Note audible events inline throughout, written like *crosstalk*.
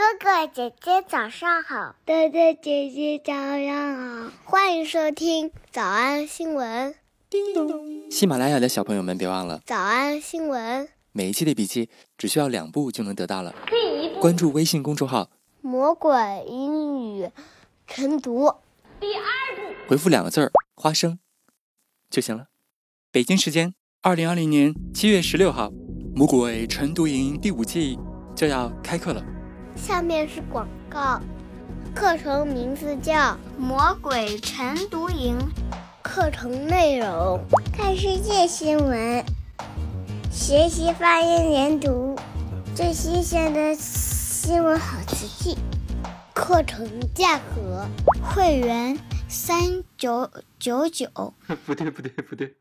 哥哥姐姐早上好，哥哥姐姐早上好，欢迎收听早安新闻。叮咚！喜马拉雅的小朋友们别忘了早安新闻，每一期的笔记只需要两步就能得到了。第一步关注微信公众号“魔鬼英语晨读”，第二步回复两个字儿“花生”就行了。北京时间二零二零年七月十六号，魔鬼晨读营第五季就要开课了。下面是广告，课程名字叫《魔鬼晨读营》，课程内容看世界新闻，学习发音连读，最新鲜的新闻好词句。课程价格会员三九九九，*laughs* 不对不对不对，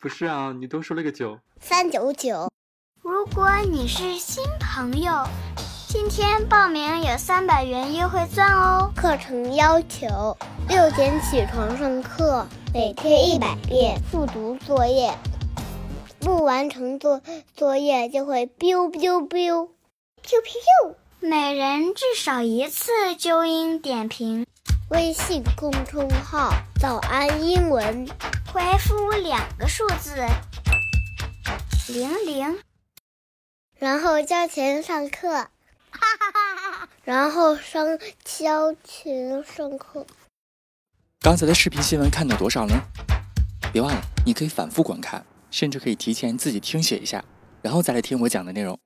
不是啊，你多说了个九。三九九。如果你是新朋友。今天报名有三百元优惠券哦！课程要求六点起床上课，每天一百遍复读作业，不完成作作业就会 biu biu biu，biu biu！每人至少一次纠音点评。微信公众号“早安英文”，回复两个数字零零，然后交钱上课。哈哈哈哈然后上交钱上课。刚才的视频新闻看到多少呢？别忘了，你可以反复观看，甚至可以提前自己听写一下，然后再来听我讲的内容。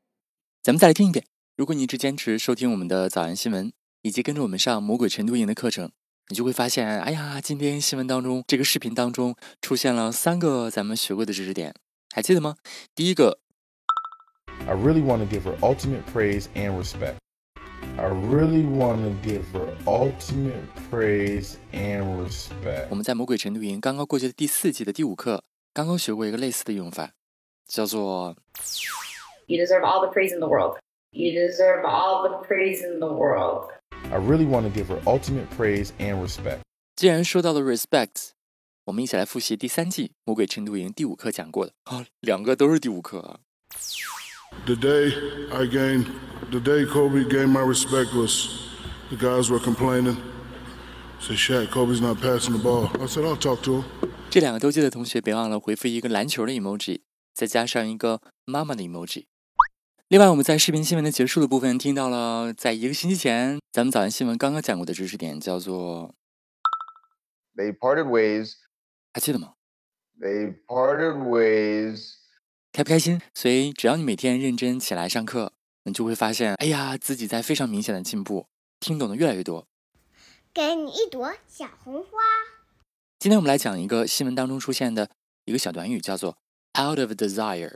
咱们再来听一遍。如果你一直坚持收听我们的早安新闻，以及跟着我们上魔鬼晨读营的课程，你就会发现，哎呀，今天新闻当中这个视频当中出现了三个咱们学过的知识点，还记得吗？第一个。I really want to give her ultimate praise and respect. I really want to give her ultimate praise and respect. 我们在魔鬼晨读营刚刚过去的第四季的第五课，刚刚学过一个类似的用法，叫做 You deserve all the praise in the world. You deserve all the praise in the world. I really want to give her ultimate praise and respect. 既然说到了 respect，我们一起来复习第三季魔鬼晨读营第五课讲过的啊，两个都是第五课啊。 The day I gained, the day Kobe gained my respect was the guys were complaining. Say, Shaq, Kobe's not passing the ball. I said, I'll talk to him. 这两个都记得同学别忘了回复一个篮球的 emoji，再加上一个妈妈的 emoji。另外，我们在视频新闻的结束的部分听到了，在一个星期前咱们早安新闻刚刚讲过的知识点，叫做 They parted ways. 还记得吗？They parted ways. 开不开心？所以只要你每天认真起来上课，你就会发现，哎呀，自己在非常明显的进步，听懂的越来越多。给你一朵小红花。今天我们来讲一个新闻当中出现的一个小短语，叫做 “out of desire”。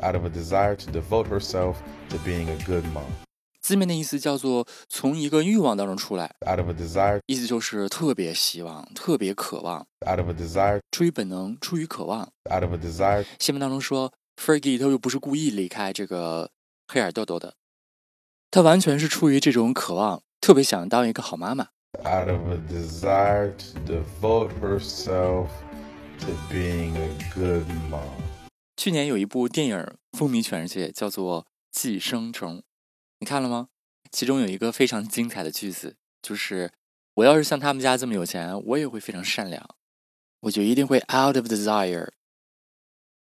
Out of a desire to devote herself to being a good mom. 字面的意思叫做从一个欲望当中出来，out of a desire，意思就是特别希望、特别渴望，out of a desire，出于本能、出于渴望，out of a desire。新闻当中说，Fergie 他又不是故意离开这个黑耳豆豆的，他完全是出于这种渴望，特别想当一个好妈妈，out of a desire to devote herself to being a good mom。去年有一部电影风靡全世界，叫做《寄生虫》。你看了吗？其中有一个非常精彩的句子，就是我要是像他们家这么有钱，我也会非常善良，我就一定会 out of desire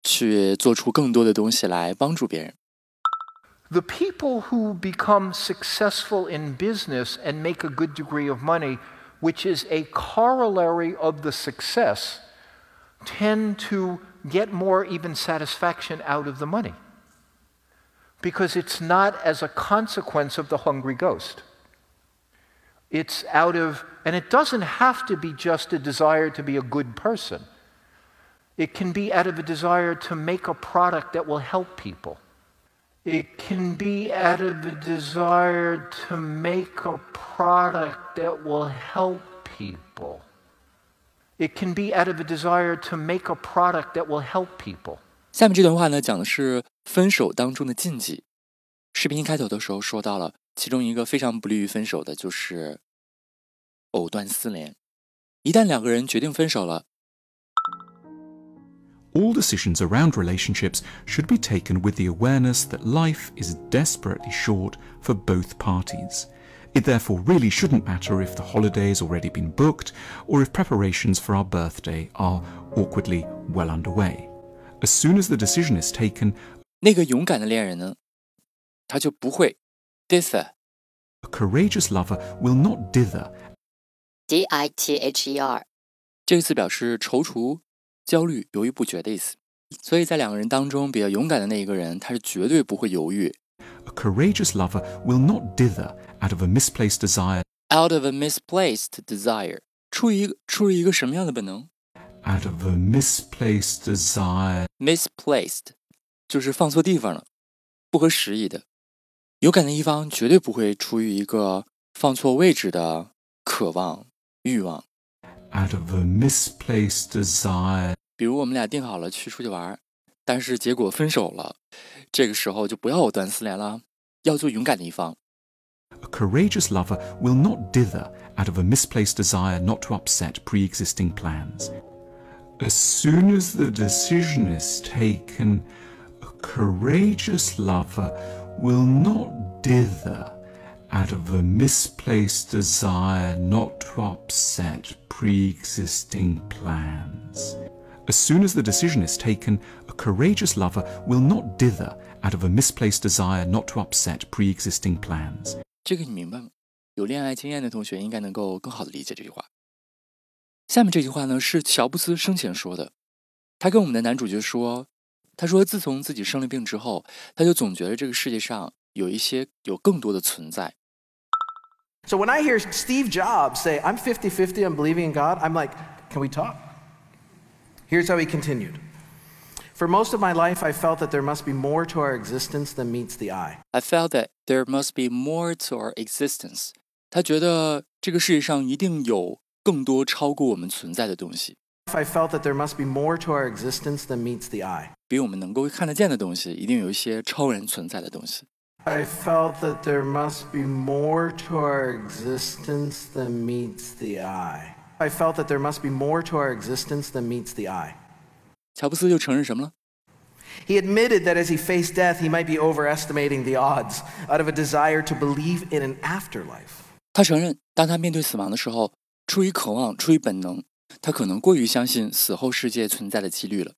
去做出更多的东西来帮助别人。The people who become successful in business and make a good degree of money, which is a corollary of the success, tend to get more even satisfaction out of the money because it's not as a consequence of the hungry ghost. It's out of, and it doesn't have to be just a desire to be a good person. It can be out of a desire to make a product that will help people. It can be out of a desire to make a product that will help people. It can be out of a desire to make a product that will help people. 下面这段话呢，讲的是 分手当中的禁忌。视频一开头的时候说到了，其中一个非常不利于分手的就是藕断丝连。一旦两个人决定分手了 all decisions around relationships should be taken with the awareness that life is desperately short for both parties. It therefore really shouldn't matter if the holiday has already been booked or if preparations for our birthday are awkwardly well underway. As soon as the decision is taken, 那个勇敢的恋人呢，他就不会 dither。 a courageous lover will not dither D I T H E R，这个词表示踌躇、焦虑、犹豫不决的意思。所以在两个人当中，比较勇敢的那一个人，他是绝对不会犹豫。 A courageous lover will not dither out of a misplaced desire, Out of a misplaced desire，出于一个出于一个什么样的本能 out of a misplaced desire, ？Misplaced， 就是放错地方了，不合时宜的。勇敢的一方绝对不会出于一个放错位置的渴望、欲望。out of a misplaced desire, 比如我们俩定好了去出去玩儿，但是结果分手了，这个时候就不要藕断丝连了，要做勇敢的一方。A courageous lover will not dither out of a misplaced desire not to upset pre existing plans. As soon as the decision is taken, courageous lover will not dither out of a misplaced desire not to upset pre existing plans. As soon as the decision is taken, a courageous lover will not dither out of a misplaced desire not to upset pre existing plans. 这个你明白吗？有恋爱经验的同学应该能够更好的理解这句话。下面这句话呢是乔布斯生前说的，他跟我们的男主角说， 他说自从自己生了病之后，他就总觉得这个世界上有一些有更多的存在。 So when I hear Steve Jobs say, I'm 50 50, I'm believing in God, I'm like, can we talk? Here's how he continued For most of my life, I felt that there must be more to our existence than meets the eye. I felt that there must be more to our existence。他觉得这个世界上一定有更多超过我们存在的东西， I felt that there must be more to our existence than meets the eye. 比我们能够看得见的东西，一定有一些超然存在的东西。 I felt that there must be more to our existence than meets the eye. I felt that there must be more to our existence than meets the eye. 乔布斯又承认什么了？ He admitted that as he faced death, he might be overestimating the odds out of a desire to believe in an afterlife. 他承认，当他面对死亡的时候，出于渴望，出于本能， 他可能过于相信死后世界存在的几率了。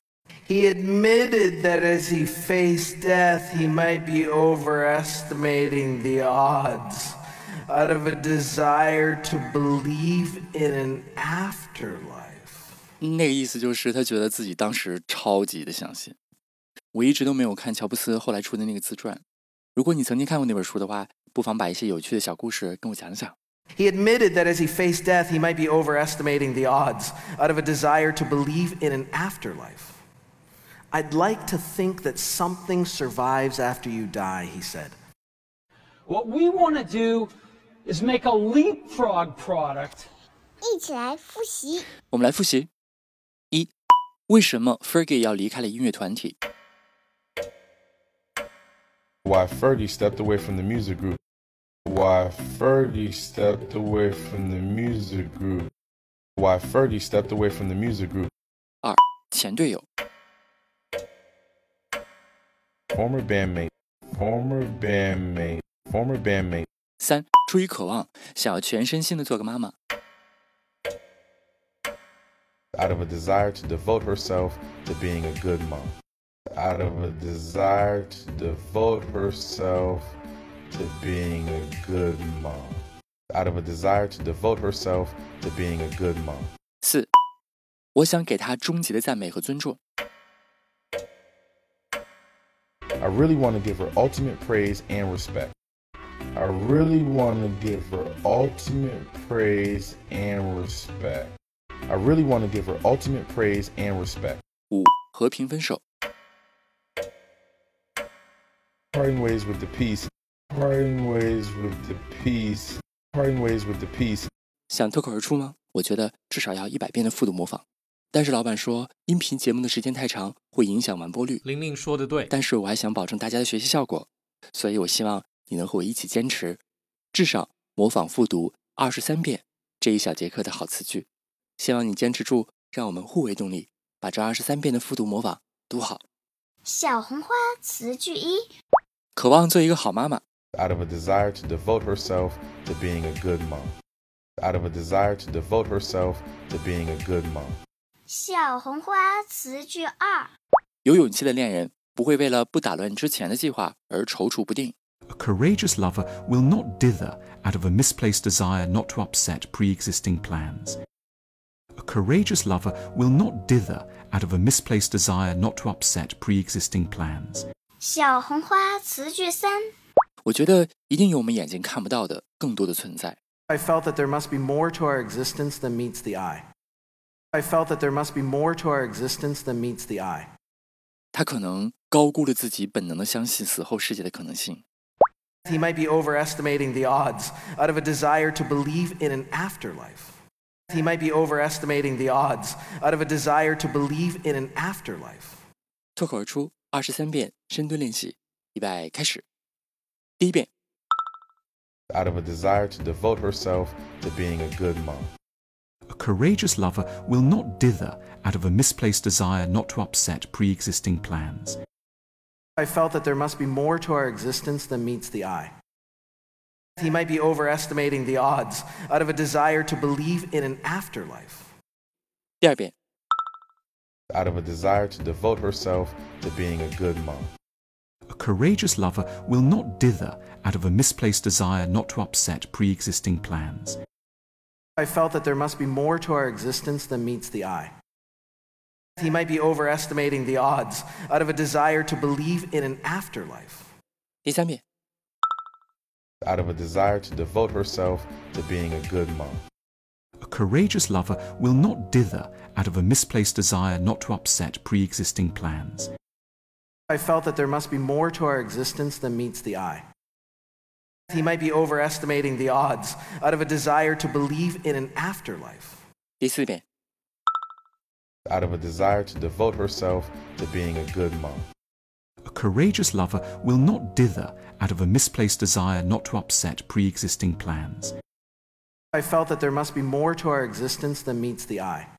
He admitted that as he faced death, he might be overestimating the odds out of a desire to believe in an afterlife. 那个意思就是他觉得自己当时超级的相信。我一直都没有看乔布斯后来出的那个自传。如果你曾经看过那本书的话，不妨把一些有趣的小故事跟我讲讲。He admitted that as he faced death, he might be overestimating the odds out of a desire to believe in an afterlife. I'd like to think that something survives after you die, he said. What we want to do is make a leapfrog product *laughs* 一起来复习。我们来复习：一，为什么 Fergie 要离开了音乐团体？ Why Fergie stepped away from the music group. Why Fergie stepped away from the music group. Why Fergie stepped away from the music group. 二，前队友。 Former bandmate. Former bandmate. Former bandmate. 三，出于渴望，想要全身心的做个妈妈。 Out of a desire to devote herself to being a good mom. Out of a desire to devote herself to being a good mom. Out of a desire to devote herself to being a good mom. 四，我想给她终极的赞美和尊重。 I really want to give her ultimate praise and respect. I really want to give her ultimate praise and respect. I really want to give her ultimate praise and respect. 五，和平分手。 Parting ways with the peace. Parting ways with the peace. Parting ways with the peace. 想脱口而出吗？我觉得至少要一百遍的复读模仿。但是老板说，音频节目的时间太长，会影响完播率。玲玲说的对，但是我还想保证大家的学习效果，所以我希望你能和我一起坚持，至少模仿复读二十三遍这一小节课的好词句。希望你坚持住，让我们互为动力，把这二十三遍的复读模仿读好。小红花词句一：渴望做一个好妈妈。Out of a desire to devote herself to being a good mom. Out of a desire to devote herself to being a good mom. 小红花词句二：有勇气的恋人不会为了不打乱之前的计划而踌躇不定。 A courageous lover will not dither out of a misplaced desire not to upset pre existing plans. A courageous lover will not dither out of a misplaced desire not to upset pre existing plans. 小红花词句三： 我觉得一定有我们眼睛看不到的更多的存在。I felt that there must be more to our existence than meets the eye. I felt that there must be more to our existence than meets the eye. 他可能高估了自己本能的相信死后世界的可能性。He might be overestimating the odds out of a desire to believe in an afterlife. He might be overestimating the odds out of a desire to believe in an afterlife. 脱口而出二十三遍深蹲练习，预备开始。第一遍， Out of a desire to devote herself to being a good mom. A courageous lover will not dither out of a misplaced desire not to upset pre existing plans. I felt that there must be more to our existence than meets the eye. He might be overestimating the odds out of a desire to believe in an afterlife. 第二遍， Out of a desire to devote herself to being a good mom. A courageous lover will not dither out of a misplaced desire not to upset pre existing plans. I felt that there must be more to our existence than meets the eye. He might be overestimating the odds out of a desire to believe in an afterlife. 第三遍， Out of a desire to devote herself to being a good mom. A courageous lover will not dither out of a misplaced desire not to upset pre existing plans. I felt that there must be more to our existence than meets the eye. He might be overestimating the odds out of a desire to believe in an afterlife. 第四遍， Out of a desire to devote herself to being a good mom. A courageous lover will not dither out of a misplaced desire not to upset pre existing plans. I felt that there must be more to our existence than meets the eye.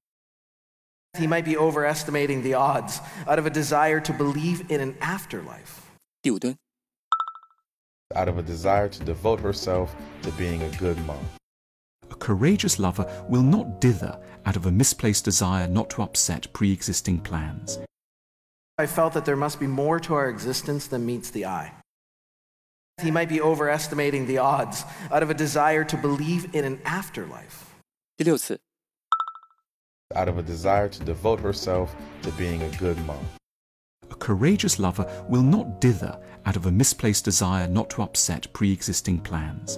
He might be overestimating the odds out of a desire to believe in an afterlife. 第五蹲， Out of a desire to devote herself to being a good mom. A courageous lover will not dither out of a misplaced desire not to upset pre existing plans. I felt that there must be more to our existence than meets the eye. He might be overestimating the odds out of a desire to believe in an afterlife. 第六次， out of a desire to devote herself to being a good mom. A courageous lover will not dither out of a misplaced desire not to upset pre existing plans.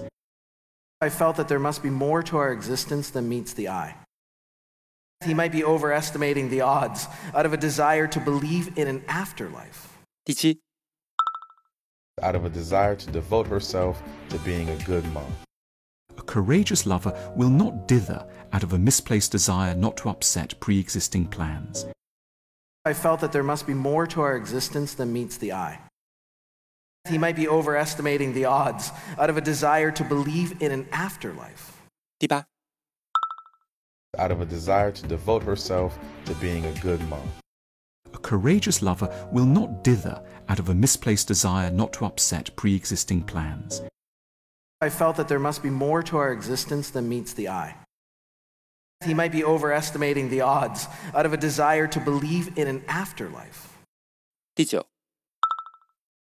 I felt that there must be more to our existence than meets the eye. He might be overestimating the odds out of a desire to believe in an afterlife. 第七，Out of a desire to devote herself to being a good mom. A courageous lover will not dither out of a misplaced desire not to upset pre existing plans. I felt that there must be more to our existence than meets the eye. He might be overestimating the odds out of a desire to believe in an afterlife. 第八，Out of a desire to devote herself to being a good mom. A courageous lover will not dither out of a misplaced desire not to upset pre existing plans. I felt that there must be more to our existence than meets the eye. He might be overestimating the odds out of a desire to believe in an afterlife. 第九，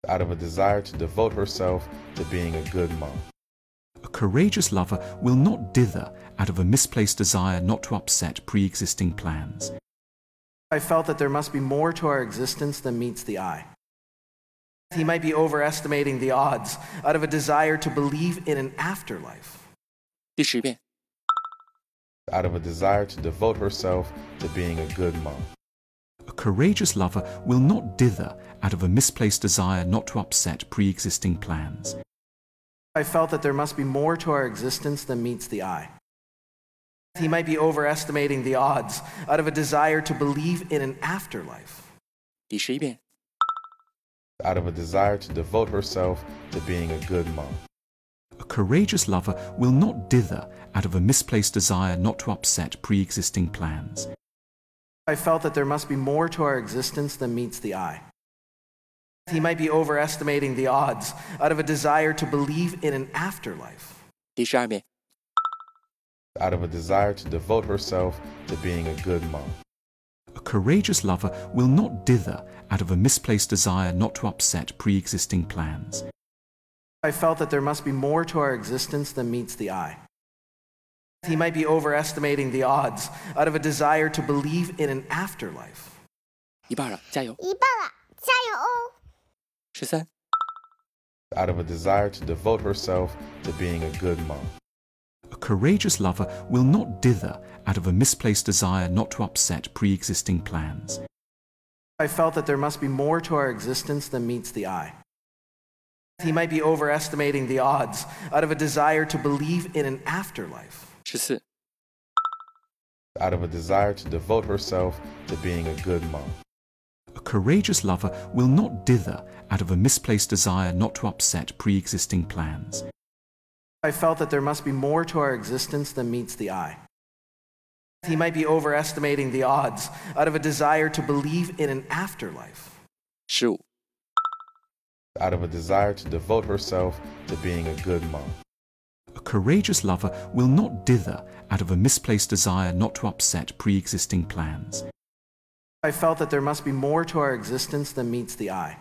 Out of a desire to devote herself to being a good mom. A courageous lover will not dither out of a misplaced desire not to upset pre existing plans. I felt that there must be more to our existence than meets the eye. He might be overestimating the odds out of a desire to believe in an afterlife. 第十遍， Out of a desire to devote herself to being a good mom. A courageous lover will not dither out of a misplaced desire not to upset pre existing plans. I felt that there must be more to our existence than meets the eye. He might be overestimating the odds out of a desire to believe in an afterlife. 第十一遍， Out of a desire to devote herself to being a good mom. A courageous lover will not dither out of a misplaced desire not to upset pre existing plans. I felt that there must be more to our existence than meets the eye. He might be overestimating the odds out of a desire to believe in an afterlife. 第十二遍。 out of a desire to devote herself to being a good mom. A courageous lover will not dither out of a misplaced desire not to upset pre existing plans. I felt that there must be more to our existence than meets the eye. He might be overestimating the odds out of a desire to believe in an afterlife. 一半了，加油！一半了，加油哦！十三。 out of a desire to devote herself to being a good mom. A courageous lover will not dither out of a misplaced desire not to upset pre existing plans. I felt that there must be more to our existence than meets the eye. He might be overestimating the odds out of a desire to believe in an afterlife. 十四。 out of a desire to devote herself to being a good mom. A courageous lover will not dither out of a misplaced desire not to upset pre existing plans. I felt that there must be more to our existence than meets the eye. He might be overestimating the odds out of a desire to believe in an afterlife. 十五。 out of a desire to devote herself to being a good mom. A courageous lover will not dither out of a misplaced desire not to upset pre existing plans. I felt that there must be more to our existence than meets the eye.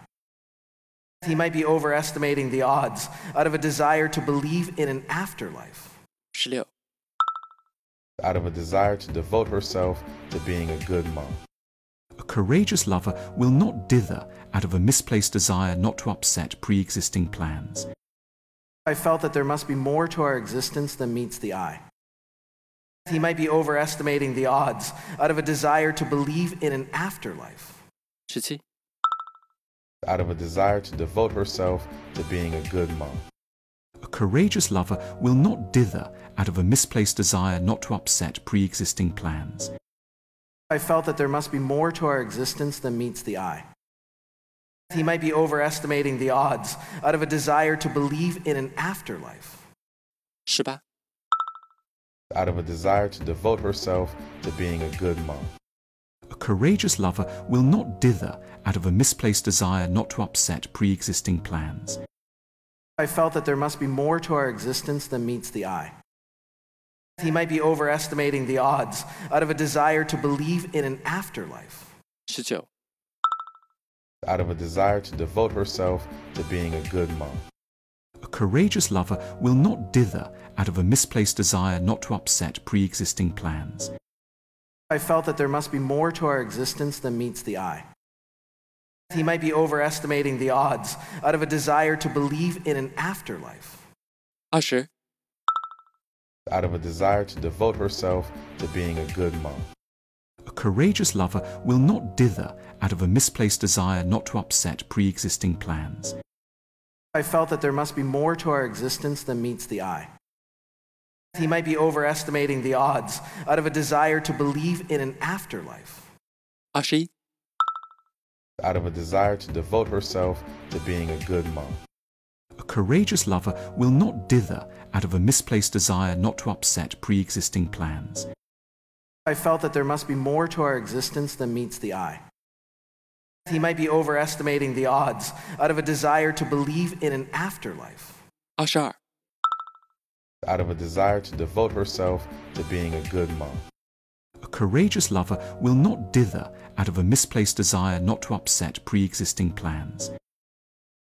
He might be overestimating the odds out of a desire to believe in an afterlife. 十六。out of a desire to devote herself to being a good mom. A courageous lover will not dither out of a misplaced desire not to upset pre existing plans. I felt that there must be more to our existence than meets the eye. He might be overestimating the odds out of a desire to believe in an afterlife. 十七。out of a desire to devote herself to being a good mom. A courageous lover will not dither out of a misplaced desire not to upset pre existing plans. I felt that there must be more to our existence than meets the eye. He might be overestimating the odds out of a desire to believe in an afterlife. 十八。out of a desire to devote herself to being a good mom. A courageous lover will not dither out of a misplaced desire not to upset pre existing plans. I felt that there must be more to our existence than meets the eye he might be overestimating the odds out of a desire to believe in an afterlife. 19. Out of a desire to devote herself to being a good mom. A courageous lover will not dither out of a misplaced desire not to upset pre existing plans. I felt that there must be more to our existence than meets the eye. He might be overestimating the odds out of a desire to believe in an afterlife. 20 out of a desire to devote herself to being a good mom. A courageous lover will not dither out of a misplaced desire not to upset pre existing plans. I felt that there must be more to our existence than meets the eye. He might be overestimating the odds out of a desire to believe in an afterlife. Ashi. Out of a desire to devote herself to being a good mom. A courageous lover will not dither out of a misplaced desire not to upset pre existing plans. I felt that there must be more to our existence than meets the eye. He might be overestimating the odds out of a desire to believe in an afterlife. Ashar. Out of a desire to devote herself to being a good mom. A courageous lover will not dither out of a misplaced desire not to upset pre existing plans.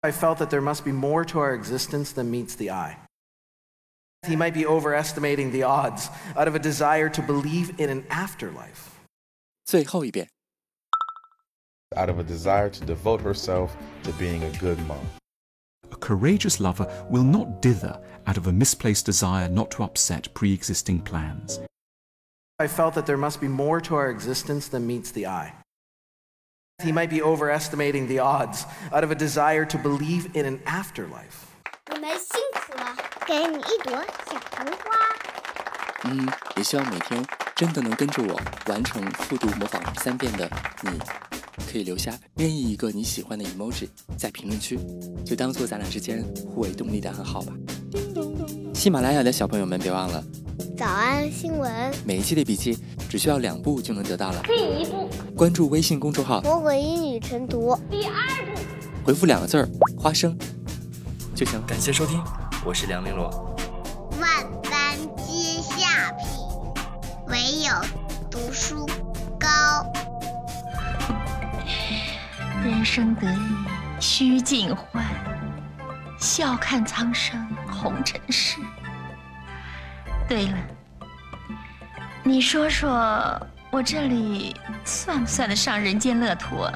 I felt that there must be more to our existence than meets the eye. He might be overestimating the odds out of a desire to believe in an afterlife. 最后一遍。 out of a desire to devote herself to being a good mom. A courageous lover will not dither out of a misplaced desire not to upset pre existing plans. I felt that there must be more to our existence than meets the eye. He might be overestimating the odds out of a desire to believe in an afterlife. 你们辛苦了，给你一朵小红花。嗯，也希望每天真的能跟着我完成复读模仿三遍的你，可以留下任意一个你喜欢的 emoji 在评论区，就当做咱俩之间互为动力的暗号吧。喜马拉雅的小朋友们，别忘了早安新闻，每一期的笔记只需要两步就能得到了。第一步，关注微信公众号《魔鬼英语晨读》。第二步，回复两个字儿“花生”就行。感谢收听，我是梁玲珑。万般皆下品，唯有读书高。人生得意须尽欢，笑看苍生红尘事。对了，你说说我这里算不算得上人间乐土啊？